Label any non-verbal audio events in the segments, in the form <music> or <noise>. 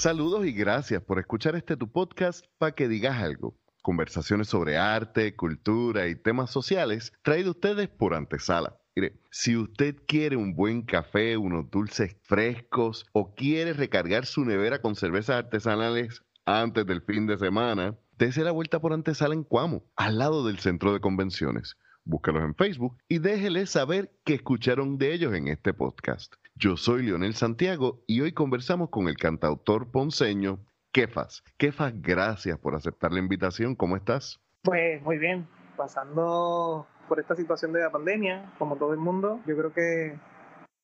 Saludos y gracias por escuchar este tu podcast para que digas algo. Conversaciones sobre arte, cultura y temas sociales traído ustedes por Antesala. Mire, si usted quiere un buen café, unos dulces frescos o quiere recargar su nevera con cervezas artesanales antes del fin de semana, dése la vuelta por Antesala en Cuamo, al lado del centro de convenciones. Búscalos en Facebook y déjeles saber que escucharon de ellos en este podcast. Yo soy Leonel Santiago y hoy conversamos con el cantautor ponceño Kefas. Kefas, gracias por aceptar la invitación. ¿Cómo estás? Pues muy bien, pasando por esta situación de la pandemia, como todo el mundo, yo creo que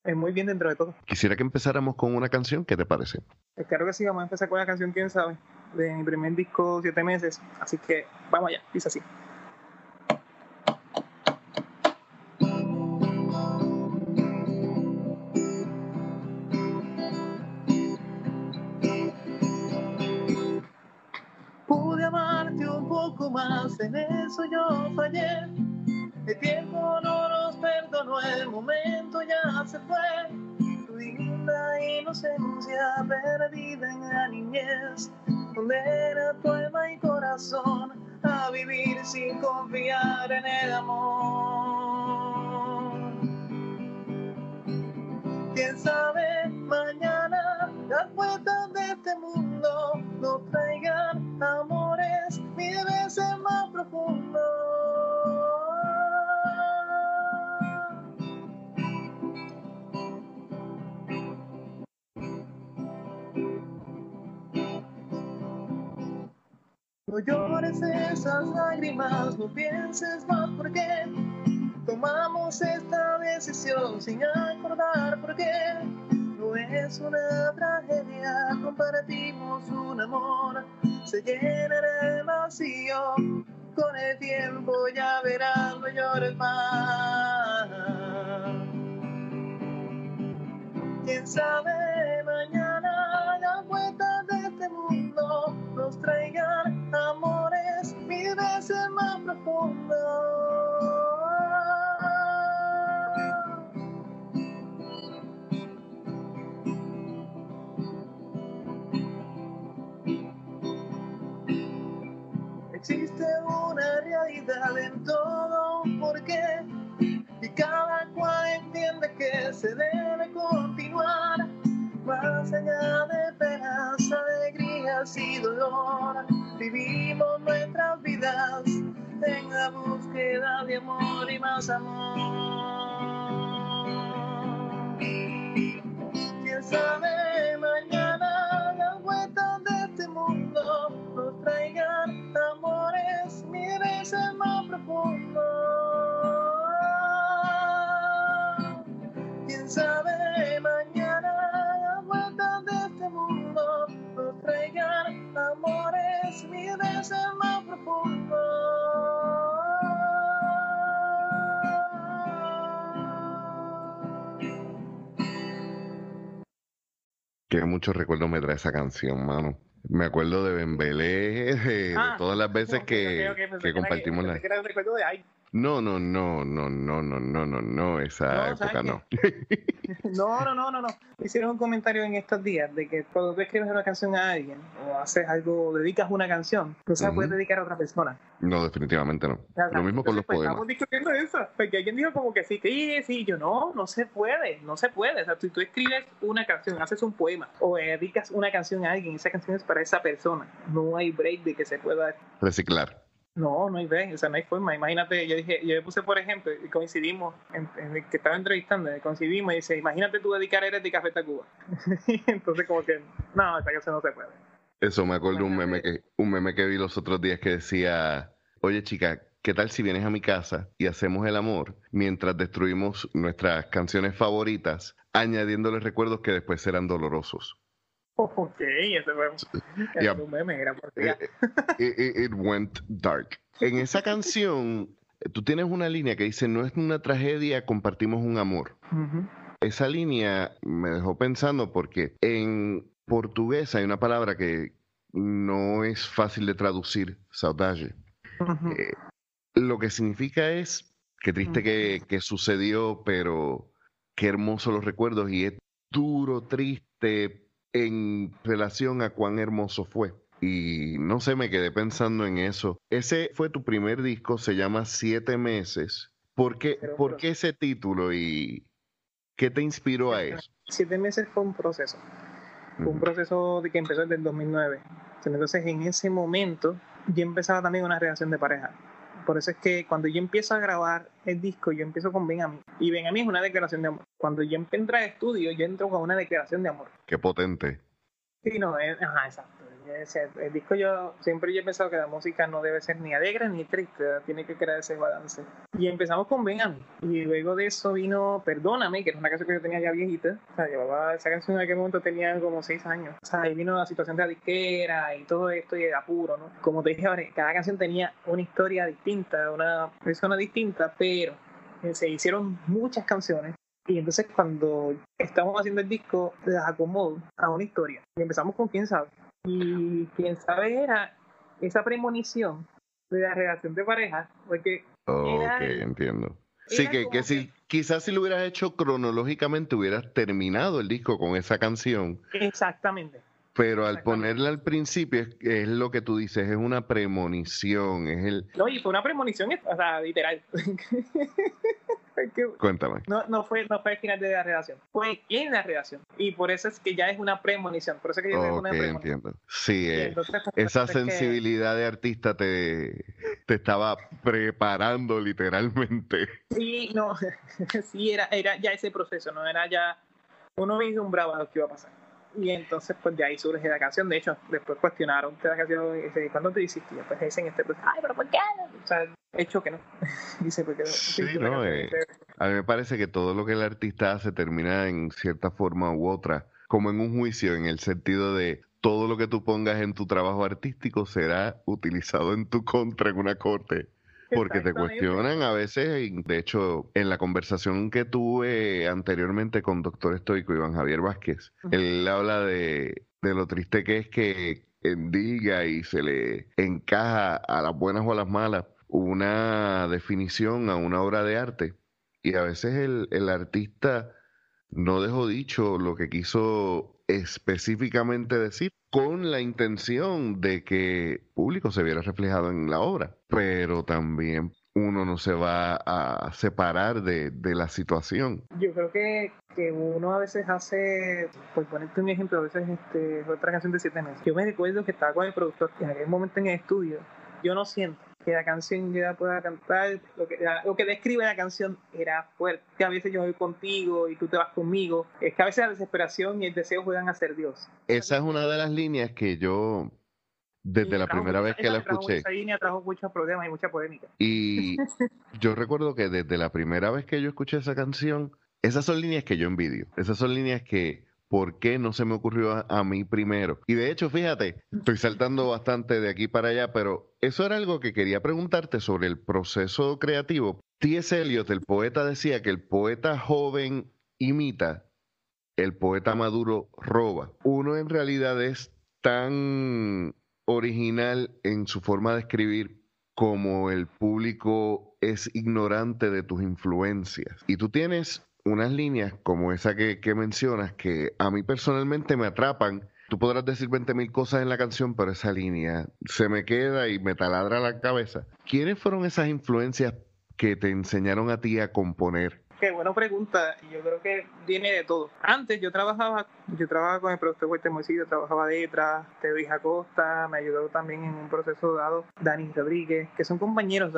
es muy bien dentro de todo. Quisiera que empezáramos con una canción, ¿qué te parece? Pues claro que sí, vamos a empezar con la canción Quién sabe, de mi primer disco, Siete Meses, así que vamos allá, dice así. Eso yo fallé. El tiempo no nos perdonó, el momento ya se fue. Tu linda inocencia perdida en la niñez, donde era tu alma y corazón a vivir sin confiar en el amor. Quién sabe, mañana las puertas de este mundo nos traigan amores mil veces más. No llores esas lágrimas, no pienses más porque tomamos esta decisión sin acordar por qué. No es una tragedia, compartimos un amor, se llenará el vacío. Con el tiempo ya verás, no llores más. Quién sabe, mañana las vueltas de este mundo nos traigan amores mil veces más profundos. De penas, alegrías y dolor. Vivimos nuestras vidas en la búsqueda de amor y más amor. Quién sabe mañana las vueltas de este mundo nos traigan amores mil veces más profundos. Que muchos recuerdos me trae esa canción, mano. Me acuerdo de Bembelé, de, <laughs> de Ah, todas las veces que, ok, ok, pensé que compartimos la... que era un recuerdo de ay. No, no, no, no, no, no, no, no, no, esa No, época ¿sabes no. <laughs> No, no, no, no, no. Hicieron un comentario en estos días de que cuando tú escribes una canción a alguien o haces algo, dedicas una canción, tú se la puedes dedicar a otra persona. No, definitivamente no. Lo mismo con los pues, poemas. Estamos discutiendo eso. Porque alguien dijo como que sí, que sí, sí, yo no, no se puede, no se puede. O sea, si tú escribes una canción, haces un poema o dedicas una canción a alguien, esa canción es para esa persona. No hay break de que se pueda Reciclar. No, no hay break, o sea, no hay forma. Imagínate, yo dije, yo le puse por ejemplo, y coincidimos, en, en el que estaba entrevistando, coincidimos y dice, imagínate tú dedicar Eres de Café Tacuba. <laughs> Entonces como que, no, esta canción no se puede. Eso me acuerdo de un meme Imagínate. que un meme que vi los otros días que decía, oye chica, ¿qué tal si vienes a mi casa y hacemos el amor mientras destruimos nuestras canciones favoritas, añadiéndole recuerdos que después serán dolorosos? Ok, ese fue meme, era por Eh, It, it- it went dark. En esa canción, eh, tú tienes una línea que dice, no es una tragedia, compartimos un amor. Esa línea me dejó pensando porque en portugués hay una palabra que no es fácil de traducir, saudade. Eh, lo que significa es, qué triste que, que sucedió, pero qué hermosos los recuerdos y es duro, triste, en relación a cuán hermoso fue. Y no sé, me quedé pensando en eso. Ese fue tu primer disco, se llama Siete Meses. ¿Por qué, ¿por qué ese título y qué te inspiró a eso? Siete Meses fue un proceso. Fue un proceso que empezó desde el 2009. Entonces, en ese momento, yo empezaba también una relación de pareja. Por eso es que cuando yo empiezo a grabar el disco, yo empiezo con Benjamin. Y Benjamin es una declaración de amor. Cuando yo entro al estudio, yo entro con una declaración de amor. Qué potente. Sí, no, es, ajá, exacto. El disco yo siempre yo he pensado que la música no debe ser ni alegre ni triste, tiene que crear ese balance. Y empezamos con Benjamin. Y luego de eso vino Perdóname, que es una canción que yo tenía ya viejita. O sea, llevaba esa canción en aquel momento tenía como seis años. O sea, ahí vino la situación de la disquera y todo esto y de apuro, ¿no? Como te dije, cada canción tenía una historia distinta, una persona distinta, pero se hicieron muchas canciones y entonces cuando estamos haciendo el disco, las acomodo a una historia. Y empezamos con quién sabe. Y quién sabe era esa premonición de la relación de pareja, porque... ok, entiendo. Sí, que, que si quizás si lo hubieras hecho cronológicamente hubieras terminado el disco con esa canción. Exactamente. Pero al ponerla al principio es, lo que tú dices, es una premonición, es el... No, y fue una premonición, o sea, literal. <laughs> Cuéntame. No, no, fue, no fue el final de la redacción, fue en la redacción. Y por eso es que ya es una premonición, por eso es que yo una premonición. entiendo. Sí, eh, pues, esa sensibilidad de artista te, te estaba preparando literalmente. Sí, no, <laughs> sí, era, era ya ese proceso, no era ya... Uno vislumbraba lo que iba a pasar. Y entonces, pues de ahí surge la canción. De hecho, después cuestionaron la canción y dice, ¿cuándo te hiciste? Pues dicen este, pues, ay, pero ¿por qué? O sea, hecho que no. <laughs> dice, porque no. Sí, no, eh, a mí me parece que todo lo que el artista hace termina en cierta forma u otra, como en un juicio, en el sentido de todo lo que tú pongas en tu trabajo artístico será utilizado en tu contra en una corte. Porque te cuestionan a veces, de hecho, en la conversación que tuve anteriormente con doctor estoico Iván Javier Vázquez, él habla de, de lo triste que es que diga y se le encaja a las buenas o a las malas una definición a una obra de arte. Y a veces el, el artista no dejó dicho lo que quiso específicamente decir con la intención de que el público se viera reflejado en la obra, pero también uno no se va a separar de, la situación. Yo creo que, que, uno a veces hace, por ponerte un ejemplo, a veces este, otra canción de siete meses. Yo me recuerdo que estaba con el productor en aquel momento en el estudio. Yo no siento que la canción ya pueda cantar, lo que, lo que describe la canción era fuerte. Que a veces yo voy contigo y tú te vas conmigo. Es que a veces la desesperación y el deseo juegan a ser Dios. Esa es una de las líneas que yo, desde la primera vez que la escuché. Esa línea trajo muchos problemas y mucha polémica. Y <laughs> yo recuerdo que desde la primera vez que yo escuché esa canción, esas son líneas que yo envidio. Esas son líneas que ¿por qué no se me ocurrió a, mí primero? Y de hecho, fíjate, estoy saltando bastante de aquí para allá, pero eso era algo que quería preguntarte sobre el proceso creativo. T.S. Eliot, el poeta, decía que el poeta joven imita, el poeta maduro roba. Uno en realidad es tan original en su forma de escribir como el público es ignorante de tus influencias. Y tú tienes unas líneas como esa que, mencionas que a mí personalmente me atrapan. Tú podrás decir 20 mil cosas en la canción, pero esa línea se me queda y me taladra la cabeza. ¿Quiénes fueron esas influencias que te enseñaron a ti a componer? Qué buena pregunta. Yo creo que viene de todo. Antes yo trabajaba, yo trabajaba con el productor Huerta Moisillo, trabajaba detrás, Teo Acosta, me ayudó también en un proceso dado Dani Rodríguez, que son compañeros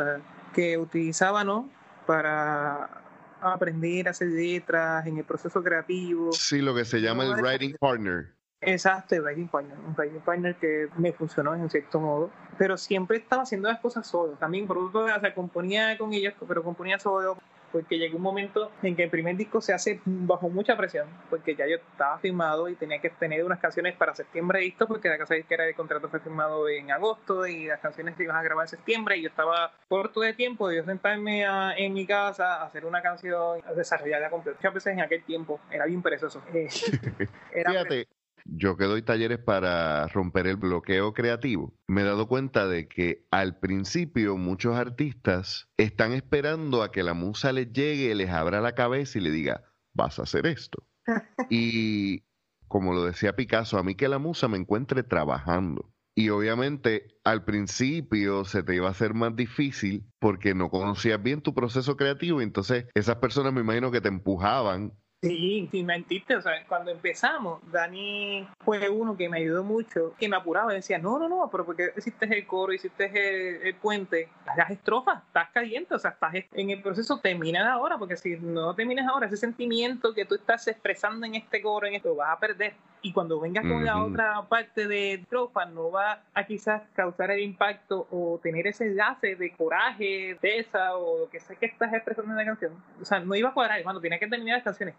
que utilizaban ¿no? para aprender a hacer letras en el proceso creativo. Sí, lo que se llama el writing partner. Exacto, el writing partner, un writing partner que me funcionó en cierto modo, pero siempre estaba haciendo las cosas solo. También producto, o sea, componía con ellos, pero componía solo porque llegó un momento en que el primer disco se hace bajo mucha presión, porque ya yo estaba firmado y tenía que tener unas canciones para septiembre listo, porque la casa disquera de contrato fue firmado en agosto y las canciones que iban a grabar en septiembre y yo estaba corto de tiempo de yo sentarme en mi casa a hacer una canción, a desarrollarla completa. Muchas veces en aquel tiempo era bien perezoso. <laughs> Eh, Fíjate, yo que doy talleres para romper el bloqueo creativo, me he dado cuenta de que al principio muchos artistas están esperando a que la musa les llegue, les abra la cabeza y le diga, vas a hacer esto. <laughs> y como lo decía Picasso, a mí que la musa me encuentre trabajando. Y obviamente al principio se te iba a hacer más difícil porque no conocías bien tu proceso creativo y entonces esas personas me imagino que te empujaban Sí, sin mentirte, o sea, cuando empezamos, Dani fue uno que me ayudó mucho, que me apuraba y decía, no, no, no, pero porque hiciste el coro, hiciste el, puente, las estrofas, estás caliente, o sea, estás en el proceso, termina ahora, porque si no terminas ahora, ese sentimiento que tú estás expresando en este coro, en esto, vas a perder. Y cuando vengas con la otra parte de estrofa, no va a quizás causar el impacto o tener ese enlace de coraje, de esa o lo que sea que estás expresando en la canción. O sea, no iba a cuadrar, cuando tenía que terminar las canciones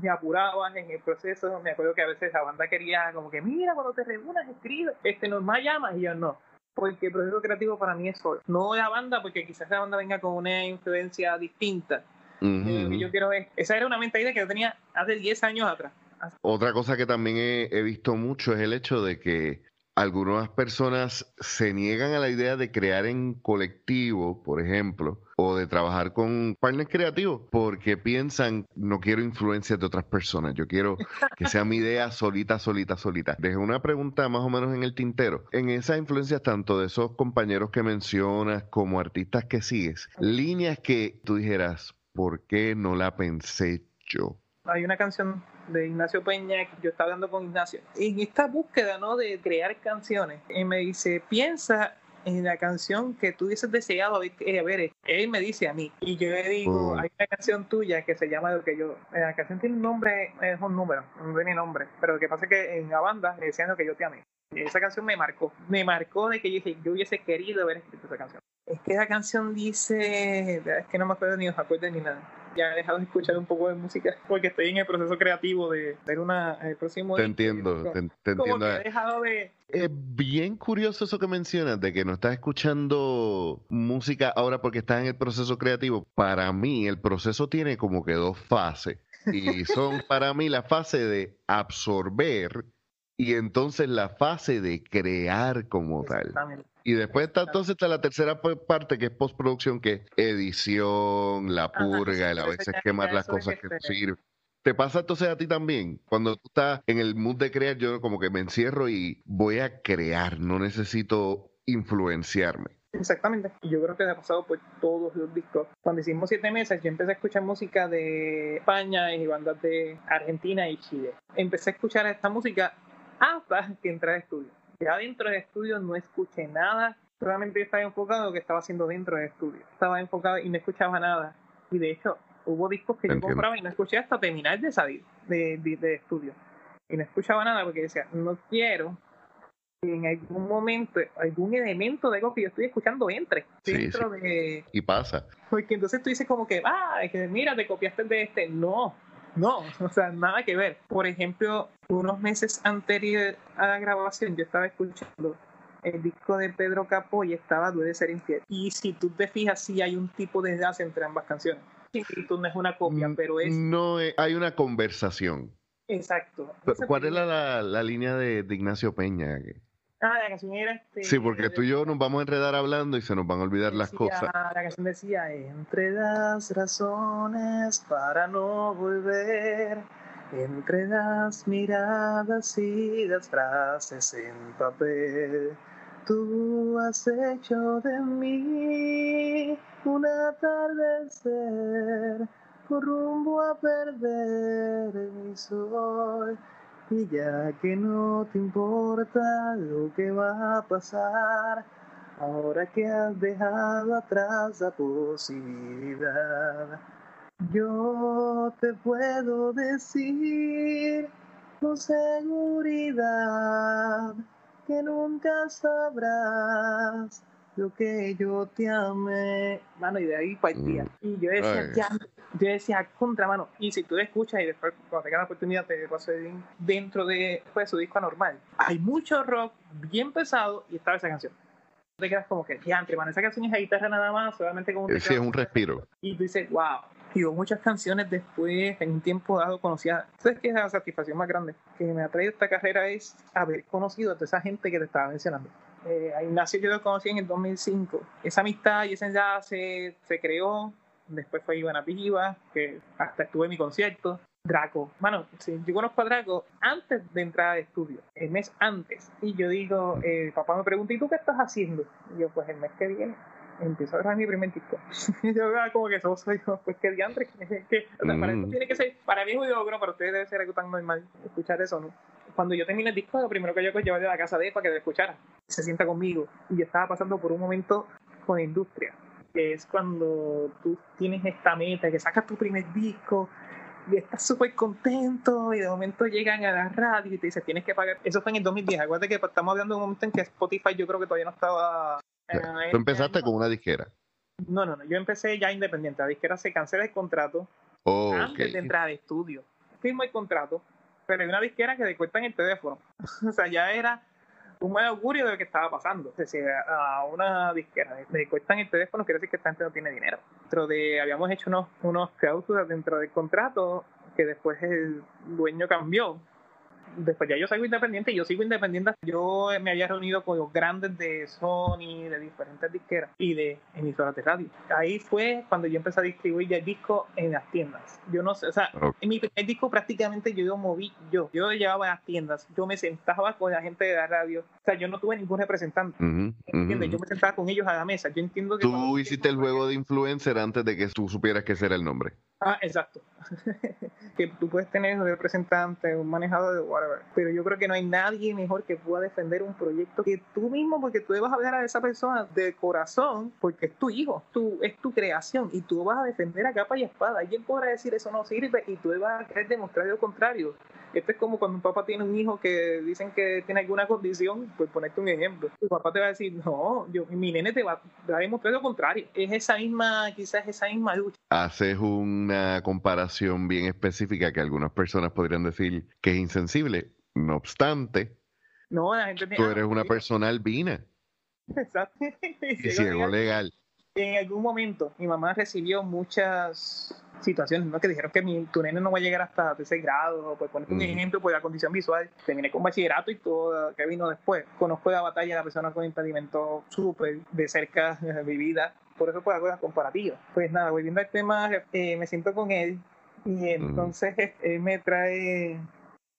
me apuraban en el proceso. Me acuerdo que a veces la banda quería como que, mira, cuando te reúnas, escribe, este, más llamas, y yo no. Porque el proceso creativo para mí es solo. No la banda, porque quizás la banda venga con una influencia distinta. Eh, yo quiero esa era una mentalidad que yo tenía hace 10 años atrás. Otra cosa que también he, visto mucho es el hecho de que algunas personas se niegan a la idea de crear en colectivo, por ejemplo, o de trabajar con partners creativos, porque piensan, no quiero influencias de otras personas, yo quiero que sea mi idea solita, solita, solita. Deje una pregunta más o menos en el tintero. En esas influencias, tanto de esos compañeros que mencionas como artistas que sigues, líneas que tú dijeras, ¿por qué no la pensé yo? Hay una canción de Ignacio Peña, yo estaba hablando con Ignacio, en esta búsqueda ¿no? de crear canciones, y me dice, piensa en la canción que tú hubieses deseado eh, ver, él me dice a mí, y yo le digo, oh. hay una canción tuya que se llama lo que yo, eh, la canción tiene un nombre, es un número, no tiene nombre, pero lo que pasa es que en la banda me decían lo que yo te amé. Esa canción me marcó, me marcó de que yo dije, yo hubiese querido haber escrito esa canción. Es que esa canción dice, es que no me acuerdo ni os acuerdo ni nada ya he dejado de escuchar un poco de música porque estoy en el proceso creativo de ver una el próximo te entiendo te, entiendo. he dejado de es bien curioso eso que mencionas de que no estás escuchando música ahora porque estás en el proceso creativo. Para mí el proceso tiene como que dos fases y son <laughs> para mí la fase de absorber y entonces la fase de crear como tal y después está entonces está la tercera parte que es postproducción, que es edición, la purga, el a veces quemar las cosas que no sirven. ¿Te pasa entonces a ti también? Cuando tú estás en el mood de crear, yo como que me encierro y voy a crear, no necesito influenciarme. Exactamente. Y yo creo que me ha pasado por todos los discos. Cuando hicimos siete meses, yo empecé a escuchar música de España y bandas de Argentina y Chile. Empecé a escuchar esta música hasta que entré al estudio ya dentro del estudio no escuché nada, solamente estaba enfocado en lo que estaba haciendo dentro del estudio. Estaba enfocado y no escuchaba nada. Y de hecho, hubo discos que yo compraba y no escuché hasta terminar de salir de, de, estudio. Y no escuchaba nada porque decía, no quiero que en algún momento algún elemento de algo que yo estoy escuchando entre dentro de... Y pasa. Porque entonces tú dices como que, ah, que mira, te copiaste de este. No, no, <laughs> o sea, nada que ver. Por ejemplo, unos meses anterior a la grabación, yo estaba escuchando el disco de Pedro Capó y estaba Duele ser infiel. Y si tú te fijas, sí hay un tipo de enlace entre ambas canciones. tú no es una copia, mm, pero es. No, hay una conversación. Exacto. ¿Cuál es la, la, línea de, de Ignacio Peña? Ah, la canción era este. Sí, porque tú y yo nos vamos a enredar hablando y se nos van a olvidar las cosas. La canción decía: Entre las razones para no volver, entre las miradas y las frases en papel, tú has hecho de mí un atardecer con rumbo a perder mi sol y ya que no te importa lo que va a pasar, ahora que has dejado atrás la posibilidad, yo te puedo decir con seguridad que nunca sabrás lo que yo te amé. Mano, y de ahí partía. Mm. Y yo decía, ya, yo decía, contra mano. Y si tú escuchas y después cuando tengas la oportunidad te paso dentro de pues, su disco anormal. Hay mucho rock bien pesado y estaba esa canción. Te quedas como que, diantre, mano, esa canción es a guitarra nada más, solamente como un Sí, es un respiro. Y tú dices, wow. Y muchas canciones después, en un tiempo dado, conocía. ¿Sabes qué es la satisfacción más grande que me ha traído esta carrera? Es haber conocido a toda esa gente que te estaba mencionando. Eh, a Ignacio yo lo conocí en el 2005. Esa amistad y ese enlace se creó Después fue Ivana Piva, que hasta estuve en mi concierto. Draco. Bueno, sí, yo conozco a Draco antes de entrar al estudio, el mes antes. Y yo digo, eh, papá me pregunta, ¿y tú qué estás haciendo? Y yo, pues el mes que viene empiezo a grabar mi primer disco. <laughs> yo ah, como que eso soy yo, pues que diantre, <laughs> que, o sea, para Mm. tiene que ser, para mí es un logro, para ustedes debe ser algo tan normal escuchar eso, ¿no? Cuando yo terminé el disco, lo primero que yo hago es llevarle a la casa de él para que lo escuchara, se sienta conmigo. Y yo estaba pasando por un momento con la industria, que es cuando tú tienes esta meta, que sacas tu primer disco, y estás súper contento y de momento llegan a la radio y te dicen tienes que pagar. Eso fue en el 2010. Acuérdate que estamos hablando de un momento en que Spotify yo creo que todavía no estaba... eh, Tú empezaste con una disquera. No, no, no. Yo empecé ya independiente. La disquera se cancela el contrato Oh, antes de entrar al estudio. Firmo el contrato, pero hay una disquera que te en el teléfono. <laughs> o sea, ya era un mal augurio de lo que estaba pasando. Es decir, a una disquera le cortan el teléfono, quiere decir que esta gente no tiene dinero. Dentro de, habíamos hecho unos, unos cláusulas dentro del contrato que después el dueño cambió. Después ya yo salgo independiente y yo sigo independiente. Yo me había reunido con los grandes de Sony, de diferentes disqueras y de emisoras de radio. Ahí fue cuando yo empecé a distribuir ya el disco en las tiendas. Yo no sé, o sea, Ok. en mi primer disco prácticamente yo lo moví yo. Yo lo llevaba a las tiendas. Yo me sentaba con la gente de la radio. O sea, yo no tuve ningún representante. Ujú, ¿Entiendes? ujú. Yo me sentaba con ellos a la mesa. Yo entiendo que. Tú hiciste el juego de influencer antes de que tú supieras que ese era el nombre. Ah, exacto. <laughs> que tú puedes tener un representante, un manejador whatever. Pero yo creo que no hay nadie mejor que pueda defender un proyecto que tú mismo, porque tú vas a hablar a esa persona de corazón, porque es tu hijo, tu, es tu creación, y tú vas a defender a capa y espada. Alguien podrá decir eso no sirve y tú vas a querer demostrar lo contrario. Esto es como cuando un papá tiene un hijo que dicen que tiene alguna condición, pues ponerte un ejemplo. Tu papá te va a decir, no, yo, mi nene te va, te va a demostrar lo contrario. Es esa misma, quizás esa misma lucha. Haces una comparación bien específica que algunas personas podrían decir que es insensible. No obstante, No, la gente tú eres una persona albina <laughs> Exacto. y ciego legal. En algún momento mi mamá recibió muchas situaciones ¿no? que dijeron que mi, tu nene no va a llegar hasta tercer grado, por poner un ejemplo, por la condición visual. Terminé con bachillerato y todo, que vino después. Conozco la batalla de la persona con impedimento súper de cerca eh, vivida. Por eso pues hago las comparativas. Pues nada, volviendo al tema, eh, me siento con él y entonces él me trae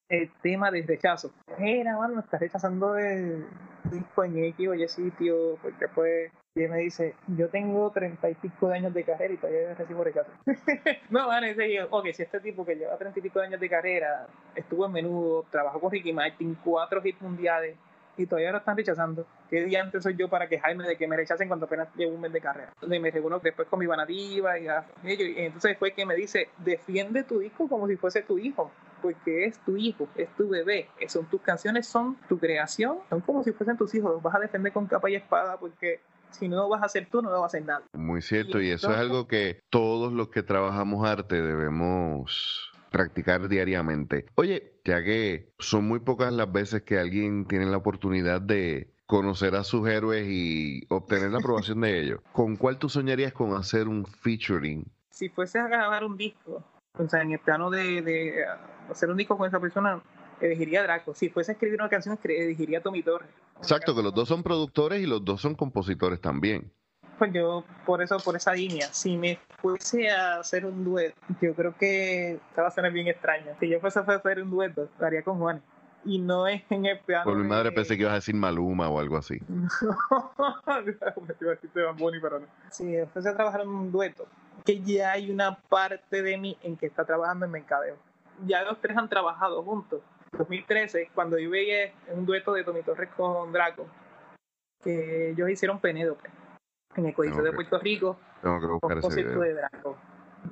el tema del rechazo. Mira, mano, me estás rechazando el disco en X o Y sitio, porque pues, y él me dice, yo tengo treinta y pico de años de carrera y todavía recibo rechazo. <laughs> no, van ese digo, ok, si este tipo que lleva treinta y pico de años de carrera, estuvo en menudo, trabajó con Ricky Martin, cuatro hits mundiales, y todavía lo están rechazando. ¿Qué día antes soy yo para quejarme de que me rechacen cuando apenas llevo un mes de carrera? Donde me reúno después con mi vanativa y, a- ellos, y entonces fue que me dice, defiende tu disco como si fuese tu hijo, porque es tu hijo, es tu bebé, son tus canciones, son tu creación, son como si fuesen tus hijos, los vas a defender con capa y espada porque si no lo vas a hacer tú, no lo va a hacer nadie. Muy cierto, y eso es entonces- algo que todos los que trabajamos arte debemos practicar diariamente. Oye, ya que son muy pocas las veces que alguien tiene la oportunidad de conocer a sus héroes y obtener la aprobación de ellos, ¿con cuál tú soñarías con hacer un featuring? Si fuese a grabar un disco, o sea, en el plano de, de uh, hacer un disco con esa persona, elegiría a Draco. Si fuese a escribir una canción, elegiría a Tommy Torres. Exacto, que los dos son productores y los dos son compositores también. Pues yo, por eso, por esa línea, si me fuese a hacer un dueto, yo creo que esta va a ser bien extraña. Si yo fuese a hacer un dueto, lo haría con Juan. Y no es en el plano. Por mi madre de- pensé que ibas a decir Maluma o algo así. <laughs> Me iba a decir Bad Bunny, pero no. A trabajar en un dueto, que ya hay una parte de mí en que está trabajando en mercadeo. Ya los tres han trabajado juntos. 2013, cuando yo veía un dueto de Tommy Torres con Draco, que ellos hicieron Penélope en el Coliseo de. Puerto Rico, Tengo que con buscar ese concierto video. de Draco.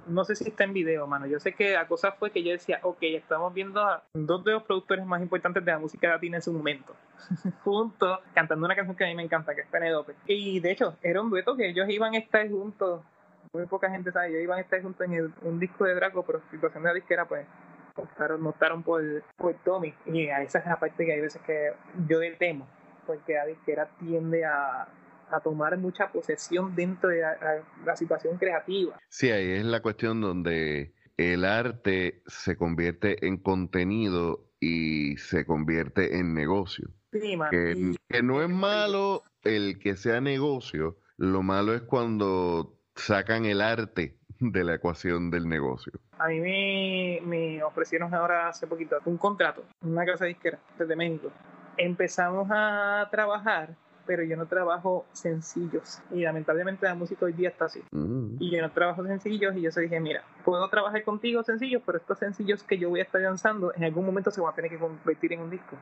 No sé si está en video, mano. Yo sé que la cosa fue que yo decía, ok, estamos viendo a dos de los productores más importantes de la música latina en su momento, <laughs> juntos, cantando una canción que a mí me encanta, que es Penelope. Y de hecho, era un dueto que ellos iban a estar juntos, muy poca gente sabe, ellos iban a estar juntos en el- un disco de Draco, pero situación de la disquera, pues, optaron, por, por Tommy. Y a esa es la parte que hay veces que yo temo, porque la disquera tiende a, a tomar mucha posesión dentro de la, la- la situación creativa. Sí, ahí es la cuestión donde el arte se convierte en contenido y se convierte en negocio. Sí, Que, que no es malo el que sea negocio, lo malo es cuando sacan el arte de la ecuación del negocio. A mí me, me ofrecieron ahora hace poquito un contrato, una casa disquera desde México. Empezamos a trabajar pero yo no trabajo sencillos. Y lamentablemente la música hoy día está así. Mm. Y yo no trabajo sencillos y yo se dije, mira, puedo trabajar contigo sencillos, pero estos sencillos que yo voy a estar lanzando en algún momento se van a tener que convertir en un disco.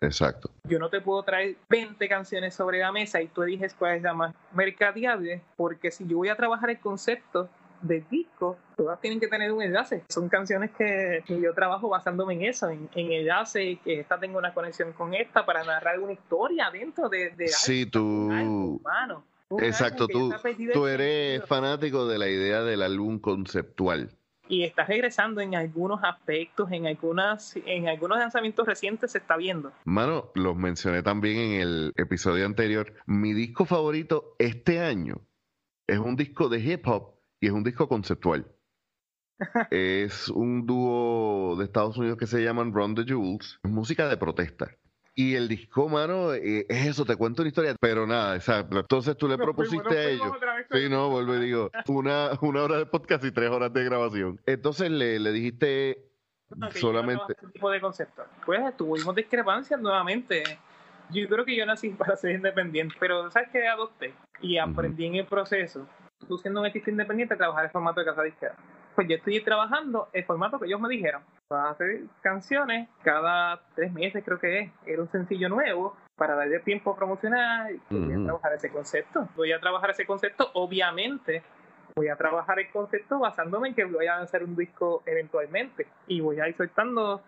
Exacto. Yo no te puedo traer 20 canciones sobre la mesa y tú eliges cuál es la más mercadeable, porque si yo voy a trabajar el concepto del disco, todas tienen que tener un enlace. Son canciones que, que yo trabajo basándome en eso, en, en enlace, que esta tenga una conexión con esta para narrar una historia dentro de, de Sí, algo, tú. un álbum, mano. Un Exacto, tú, tú eres sentido. fanático de la idea del álbum conceptual. y está regresando en algunos aspectos, en algunas, en algunos lanzamientos recientes se está viendo. Mano, los mencioné también en el episodio anterior. Mi disco favorito este año es un disco de hip hop y es un disco conceptual. <laughs> es un dúo de Estados Unidos que se llaman Run the Jewels. Es música de protesta. Y el disco, mano, eh, es eso, te cuento una historia, pero nada, exacto. Entonces tú le Nos propusiste a ellos. Sí, no, vuelvo y digo, una, una hora de podcast y tres horas de grabación. Entonces le, le dijiste No, que yo no solamente... ese tipo de conceptos. Pues tuvimos discrepancias nuevamente. Yo creo que yo nací <laughs> para ser independiente, pero ¿sabes qué adopté? Y aprendí en el proceso, tú siendo un artista independiente, trabajar el formato de casa disquera. Pues yo estoy trabajando el formato que ellos me dijeron. Vas a hacer canciones cada tres meses, creo que es. Era un sencillo nuevo para darle tiempo a promocionar y voy a Ujú. trabajar ese concepto. Voy a trabajar ese concepto, obviamente. Voy a trabajar el concepto basándome en que voy a lanzar un disco eventualmente. Y voy a ir soltando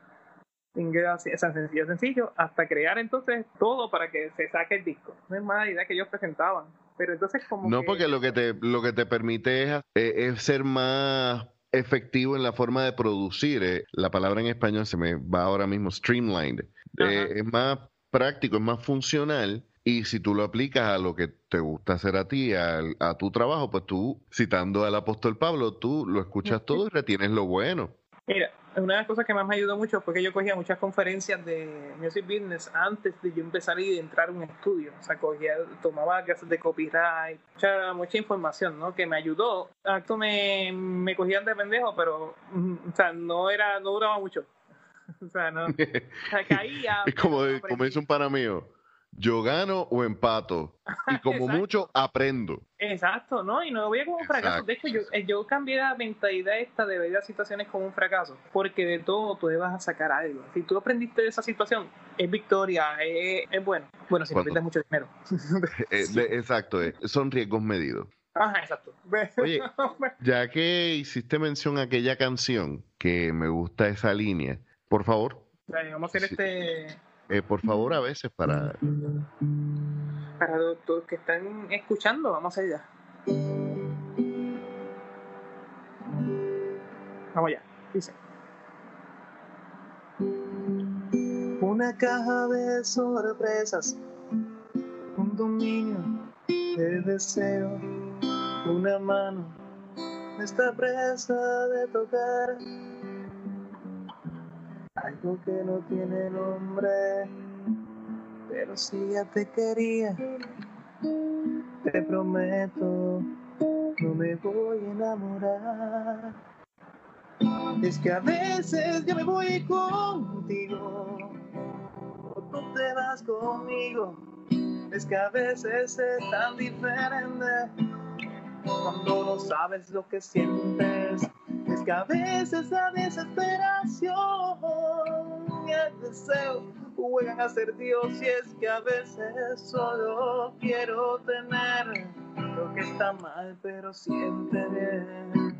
singles, esa sencillo, sencillo, hasta crear entonces todo para que se saque el disco. No es mala idea que ellos presentaban. Pero entonces como No, que- porque lo que te, lo que te permite es, eh, es ser más efectivo en la forma de producir. eh. La palabra en español se me va ahora mismo, streamlined. Eh, es más práctico, es más funcional. Y si tú lo aplicas a lo que te gusta hacer a ti, al- a, tu trabajo, pues tú, citando al apóstol Pablo, tú lo escuchas todo y retienes lo bueno. Mira, una de las cosas que más me ayudó mucho fue que yo cogía muchas conferencias de music business antes de yo empezar y de entrar a un estudio. O sea, cogía, tomaba clases de copyright, mucha, mucha información, ¿no? Que me ayudó. Acto me, me cogían de pendejo, pero, mm, o sea, no era, no duraba mucho. <laughs> o sea, no, <laughs> o sea, caía. Es como, pero como dice un pana mío, yo gano o empato. Y <laughs> como mucho, aprendo. Exacto, ¿no? Y no lo veía como un fracaso. De hecho, yo, eh, yo cambié la mentalidad esta de ver las situaciones como un fracaso. Porque de todo tú vas a sacar algo. Si tú aprendiste de esa situación, es victoria, es, es bueno. Bueno, si no pierdes mucho dinero. <laughs> Eh, de- exacto, eh, son riesgos medidos. Ajá, exacto. Oye, <laughs> Ya que hiciste mención a aquella canción, que me gusta esa línea, por favor, vamos a hacer Sí. este. Eh, por favor a veces para... Para los, los que están escuchando, vamos allá. Vamos allá. Dice. Una caja de sorpresas, un dominio de deseo, una mano está presa de tocar algo que no tiene nombre, pero si ya te quería, te prometo, no me voy a enamorar. Es que a veces yo me voy contigo, o tú te vas conmigo. Es que a veces es tan diferente cuando no sabes lo que sientes. Que a veces la desesperación y el deseo juegan a ser Dios y es que a veces solo quiero tener lo que está mal pero bien.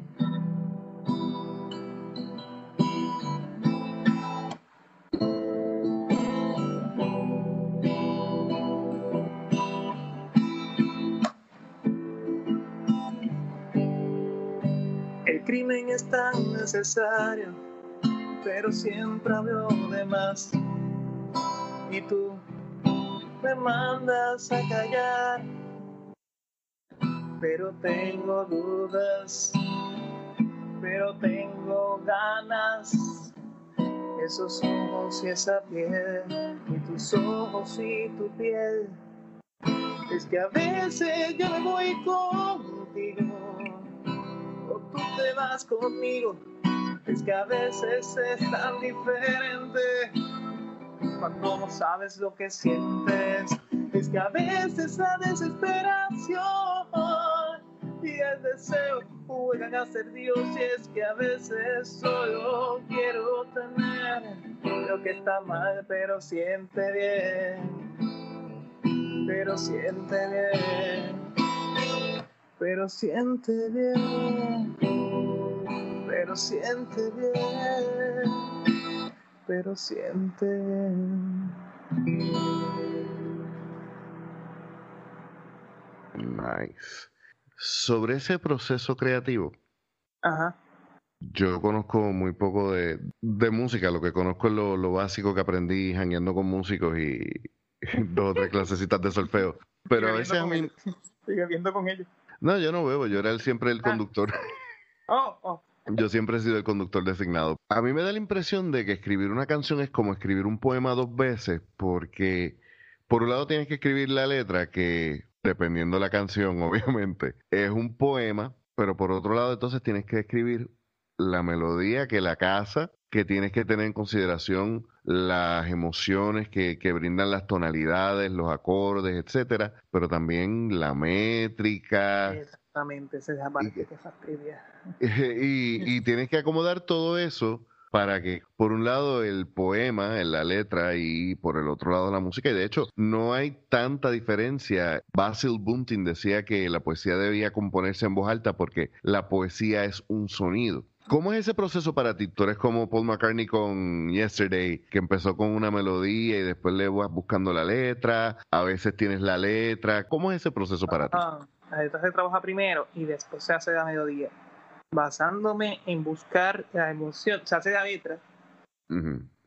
Necesario, pero siempre hablo de más. Y tú me mandas a callar, pero tengo dudas, pero tengo ganas. Esos ojos y esa piel, y tus ojos y tu piel. Es que a veces yo me voy contigo, o tú te vas conmigo. Es que a veces es tan diferente cuando no sabes lo que sientes. Es que a veces la desesperación y el deseo juegan a ser Dios y es que a veces solo quiero tener lo que está mal pero siente bien pero siente bien pero siente bien pero siente bien pero siente bien Nice. Sobre ese proceso creativo, Ajá. yo conozco muy poco de, de música, lo que conozco es lo, lo básico que aprendí jangueando con músicos y <laughs> dos o tres clasecitas de solfeo. Pero a Sigue veces viendo a mí... <laughs> Sigue viendo con ellos. No, yo no bebo, yo era el- siempre el Ah. conductor. <laughs> Oh, oh. Yo siempre he sido el conductor designado. A mí me da la impresión de que escribir una canción es como escribir un poema dos veces, porque por un lado tienes que escribir la letra, que dependiendo la canción, <laughs> obviamente, es un poema, pero por otro lado entonces tienes que escribir la melodía que la casa, que tienes que tener en consideración las emociones que, que brindan las tonalidades, los acordes, etcétera, pero también la métrica. Exactamente, esa es la parte que fastidia. <laughs> y, y tienes que acomodar todo eso para que, por un lado, el poema en la letra y por el otro lado la música. Y de hecho, no hay tanta diferencia. Basil Bunting decía que la poesía debía componerse en voz alta porque la poesía es un sonido. ¿Cómo es ese proceso para ti? Tú eres como Paul McCartney con Yesterday, que empezó con una melodía y después le vas buscando la letra, a veces tienes la letra. ¿Cómo es ese proceso para ti? La letra se trabaja primero y después se hace la melodía. Basándome en buscar la emoción, se hace la letra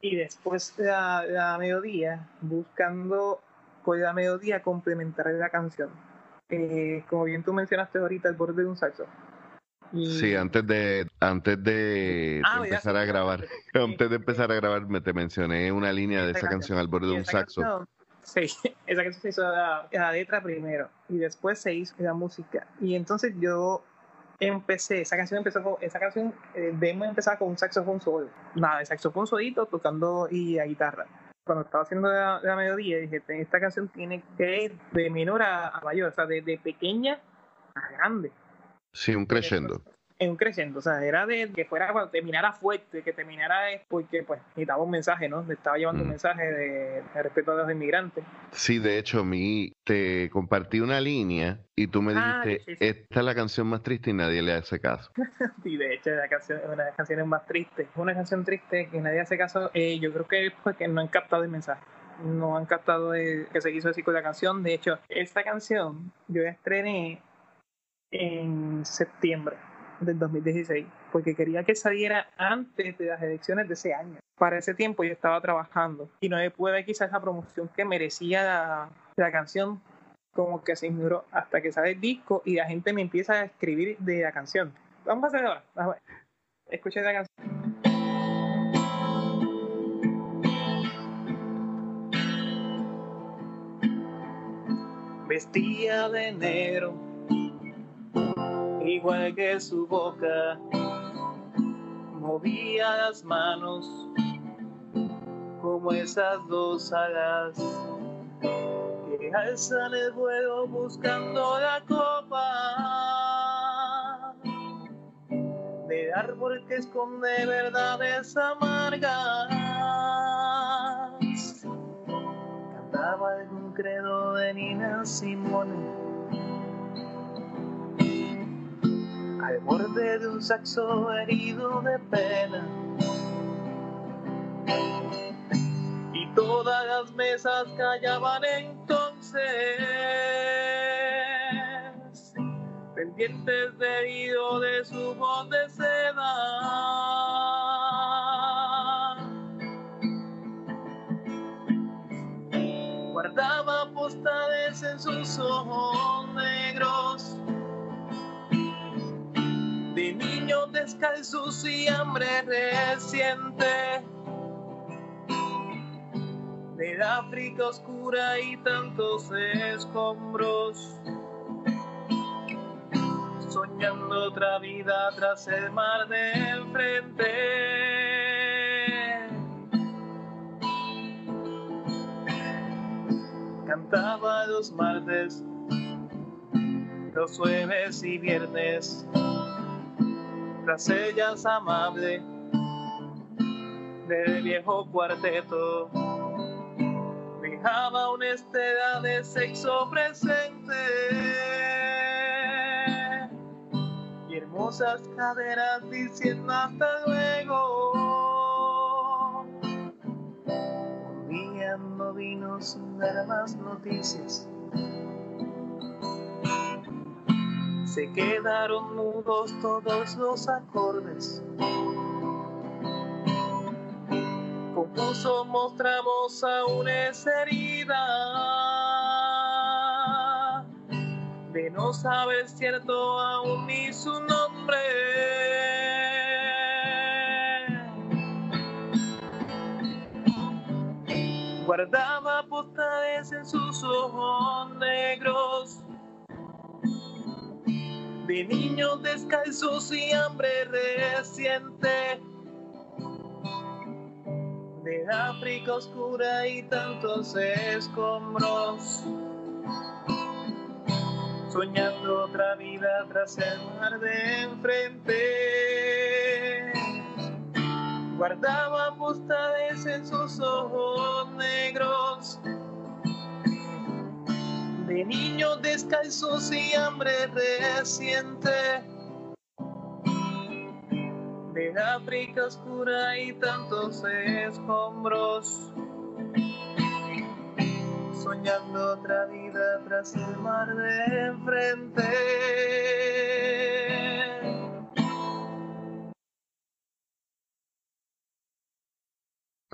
y después la, la melodía, buscando con la melodía complementar la canción. Eh, como bien tú mencionaste ahorita, el borde de un saxo. Y- Sí, antes de antes de, Ah, de empezar a grabar, sí, antes de empezar a grabar, me te mencioné una línea de Esa esa canción al borde de un saxo. canción- sí, <laughs> esa canción se hizo la, la letra primero y después se hizo la música. Y entonces yo empecé, esa canción empezó con, esa canción, el demo empezaba con un saxofón solo. Nada, el saxofón solito tocando y la guitarra. Cuando estaba haciendo la, la melodía dije, esta canción tiene que ir de menor a, a mayor, o sea, de, de pequeña a grande Sí, un crescendo. En un creciendo, o sea, era de que fuera cuando terminara fuerte, que terminara porque pues necesitaba un mensaje, ¿no? Le estaba llevando un Mm. mensaje de, de respeto a los inmigrantes. Sí, de hecho, a mí te compartí una línea y tú me Ah, dijiste, sí, sí. esta es la canción más triste y nadie le hace caso. <laughs> Y de hecho la canción es una de las canciones más tristes. Es una canción triste que nadie hace caso. Eh, yo creo que es porque no han captado el mensaje. No han captado el, que se quiso decir con la canción. De hecho, esta canción yo la estrené en septiembre del 2016 porque quería que saliera antes de las elecciones de ese año. Para ese tiempo yo estaba trabajando y no le pude dar quizás la promoción que merecía la, la canción como que se ignoró hasta que sale el disco y la gente me empieza a escribir de la canción. Vamos a hacer ahora. Ver. Escuchen la canción. Vestía de negro, igual que su boca. Movía las manos como esas dos alas que alzan el vuelo buscando la copa del árbol que esconde verdades amargas. Cantaba algún credo de Nina Simone. Al borde de un saxo herido de pena. y todas las mesas callaban entonces, pendientes del hilo de su voz de seda. Guardaba postales en sus ojos descalzos y hambre reciente del África oscura y tantos escombros. soñando otra vida tras el mar de enfrente. Cantaba los martes, los jueves y viernes, tras ellas amable del viejo cuarteto dejaba una estela de sexo presente y hermosas caderas diciendo hasta luego. Un día no vino sin dar más noticias. Se quedaron mudos todos los acordes. Confuso mostramos aún esa herida de no saber cierto aún ni su nombre. De niños descalzos y hambre reciente de África oscura y tantos escombros. Soñando otra vida tras el mar de enfrente. Guardaba postales en sus ojos negros. De niños descalzos y hambre reciente de África oscura y tantos escombros, soñando otra vida tras el mar de enfrente.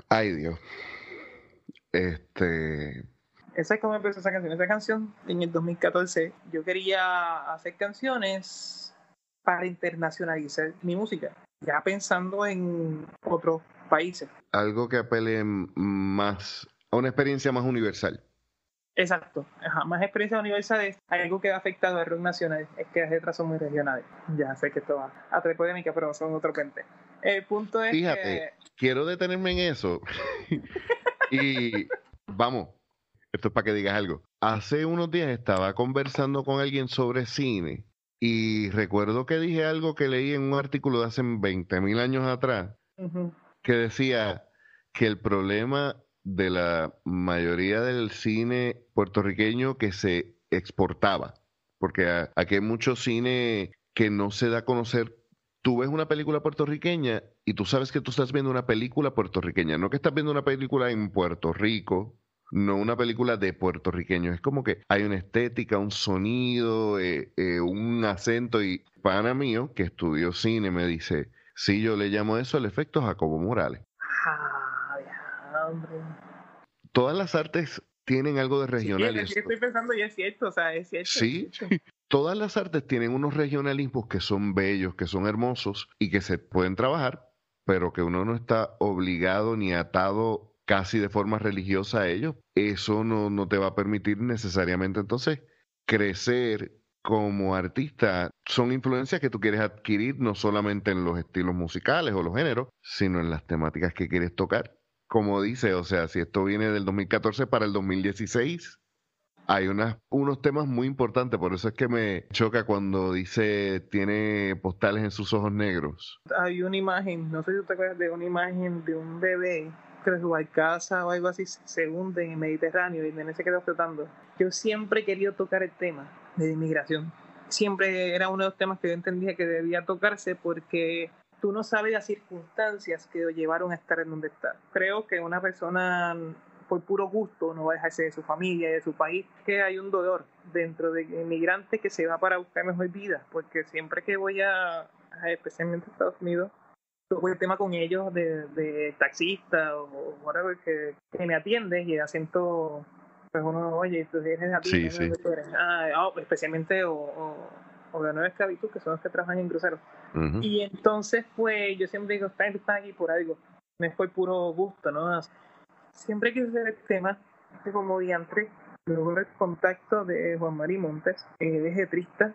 Ay Dios. Este. Esa es como empezó esa canción. Esa canción en el 2014 yo quería hacer canciones para internacionalizar mi música ya pensando en otros países. Algo que apele más a una experiencia más universal. Exacto, más experiencias universales, algo que ha afectado al rock nacional, es que las letras son muy regionales. Ya sé que esto va a traer polémica, pero son otro pente. El punto es Fíjate, quiero detenerme en eso. <laughs> y vamos, esto es para que digas algo. Hace unos días estaba conversando con alguien sobre cine y recuerdo que dije algo que leí en un artículo de hace 20 mil años atrás, que decía que el problema de la mayoría del cine puertorriqueño que se exportaba, porque aquí hay mucho cine que no se da a conocer. Tú ves una película puertorriqueña y tú sabes que tú estás viendo una película puertorriqueña, no que estás viendo una película en Puerto Rico no una película de puertorriqueños. Es como que hay una estética, un sonido, eh, eh, un acento. Y pana mío, que estudió cine, me dice, sí, yo le llamo eso el efecto Jacobo Morales. hombre. Todas las artes tienen algo de regionalismo. Sí, estoy pensando y es cierto, o sea, es cierto. Sí, <laughs> todas las artes tienen unos regionalismos que son bellos, que son hermosos y que se pueden trabajar, pero que uno no está obligado ni atado casi de forma religiosa a ellos, eso no, no te va a permitir necesariamente entonces crecer como artista. Son influencias que tú quieres adquirir no solamente en los estilos musicales o los géneros, sino en las temáticas que quieres tocar. Como dice, o sea, si esto viene del 2014 para el 2016, hay unas, unos temas muy importantes, por eso es que me choca cuando dice tiene postales en sus ojos negros. Hay una imagen, no sé si te acuerdas de una imagen de un bebé que su casa o algo así se hunde en el Mediterráneo y el se queda flotando. Yo siempre he querido tocar el tema de inmigración. Siempre era uno de los temas que yo entendía que debía tocarse porque tú no sabes las circunstancias que lo llevaron a estar en donde está. Creo que una persona por puro gusto no va a dejarse de su familia y de su país, que hay un dolor dentro de inmigrantes que se va para buscar mejor vida, porque siempre que voy a, especialmente a Estados Unidos, tuve el tema con ellos de, de taxista o whatever que, que me atiende y el acento pues uno oye tú eres a ti ah, oh, especialmente o, o, de nueva esclavitud que son los que trabajan en cruceros. Y entonces pues yo siempre digo están, aquí por algo me fue puro gusto no siempre quise hacer el tema como diantre luego el contacto de Juan Mari Montes, eh, triste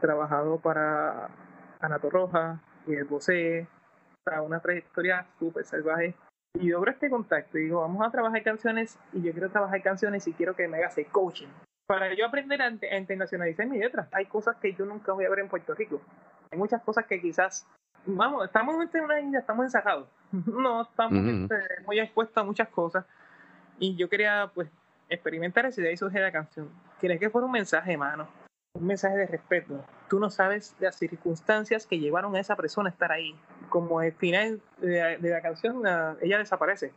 trabajado para Anato Roja y el Bosé, una trayectoria súper salvaje. Y logro este contacto y digo, vamos a trabajar canciones y yo quiero trabajar canciones y quiero que me hagas el coaching. Para yo aprender a, a internacionalizar mi letra, hay cosas que yo nunca voy a ver en Puerto Rico. Hay muchas cosas que quizás, vamos, estamos en una isla, estamos ensajados. <laughs> no, estamos este, muy expuestos a muchas cosas. Y yo quería, pues, experimentar eso y de ahí surge la canción. Quería que fuera un mensaje, mano un mensaje de respeto. Tú no sabes las circunstancias que llevaron a esa persona a estar ahí. Como el final de, la canción, ella desaparece.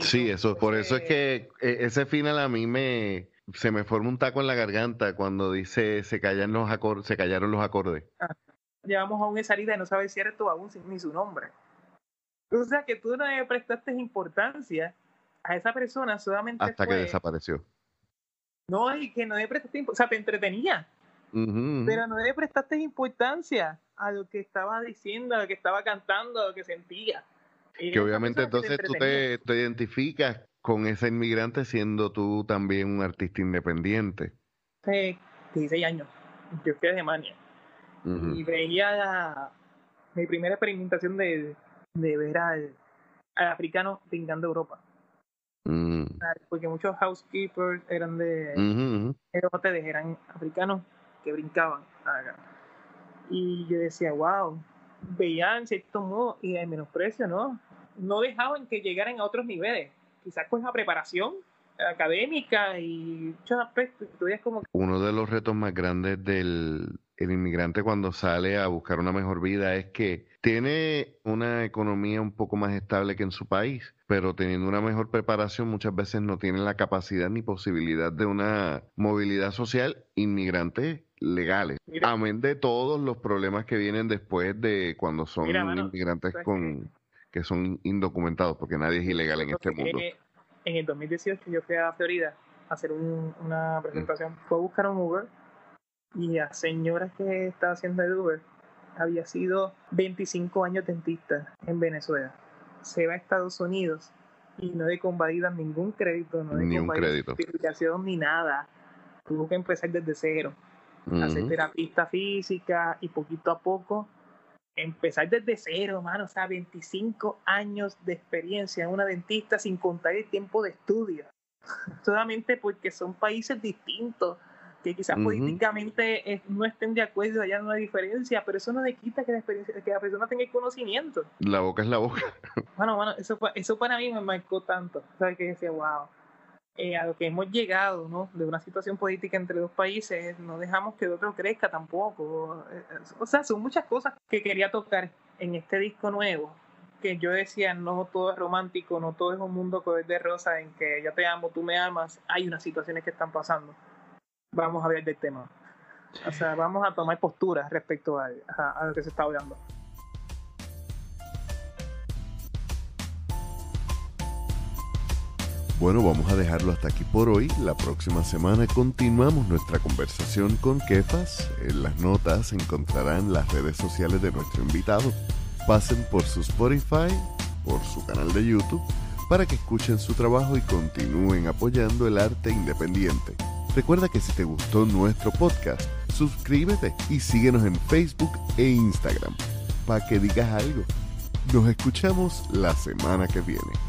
sí, eso, por eso es que eh, ese final a mí me se me forma un taco en la garganta cuando dice se callan los acordes, se callaron los acordes. Ah, llevamos a un salida y no sabes si eres tú aún ni su nombre. O sea que tú no le prestaste importancia a esa persona solamente hasta que desapareció no, y que no le prestaste o sea, te entretenía, pero no le prestaste importancia a lo que estaba diciendo, a lo que estaba cantando, a lo que sentía. que obviamente entonces tú te, identificas con ese inmigrante siendo tú también un artista independiente. Sí, 16 años. Yo fui a Alemania. Y veía mi primera experimentación de, de ver al, al africano pintando Europa. Mm. Porque muchos housekeepers eran de eran africanos que brincaban Y yo decía, wow, veían cierto modo y de menosprecio, ¿no? No dejaban que llegaran a otros niveles, quizás con la preparación académica y muchos aspectos. Como... Uno de los retos más grandes del inmigrante cuando sale a buscar una mejor vida es que tiene una economía un poco más estable que en su país, pero teniendo una mejor preparación muchas veces no tiene la capacidad ni posibilidad de una movilidad social inmigrante legales. Amén de todos los problemas que vienen después de cuando son inmigrantes con que son indocumentados, porque nadie es ilegal en este mundo. En el 2018 yo fui a Florida a hacer una presentación. Fue a buscar un Uber y la señora que estaba haciendo el Uber había sido 25 años dentista en Venezuela. Se va a Estados Unidos y no le convalidan ningún crédito, no ni un crédito. ni nada. Tuvo que empezar desde cero, hacer terapista física y poquito a poco empezar desde cero, mano. O sea, 25 años de experiencia en una dentista sin contar el tiempo de estudio. <laughs> Solamente porque son países distintos que quizás políticamente no estén de acuerdo, haya una diferencia, pero eso no le quita que la, que la persona tenga el conocimiento. La boca es la boca. Bueno, bueno, eso, eso para mí me marcó tanto, ¿sabes? Que decía, wow, eh, a lo que hemos llegado, ¿no? De una situación política entre dos países, no dejamos que el otro crezca tampoco. Eh, o sea, son muchas cosas que quería tocar en este disco nuevo, que yo decía, no todo es romántico, no todo es un mundo color de rosa en que yo te amo, tú me amas, hay unas situaciones que están pasando vamos a hablar del tema. O sea, vamos a tomar posturas respecto a, lo que se está hablando. Bueno, vamos a dejarlo hasta aquí por hoy. La próxima semana continuamos nuestra conversación con Kefas. En las notas encontrarán las redes sociales de nuestro invitado. Pasen por su Spotify, por su canal de YouTube, para que escuchen su trabajo y continúen apoyando el arte independiente. Recuerda que si te gustó nuestro podcast, suscríbete y síguenos en Facebook e Instagram para que digas algo. Nos escuchamos la semana que viene.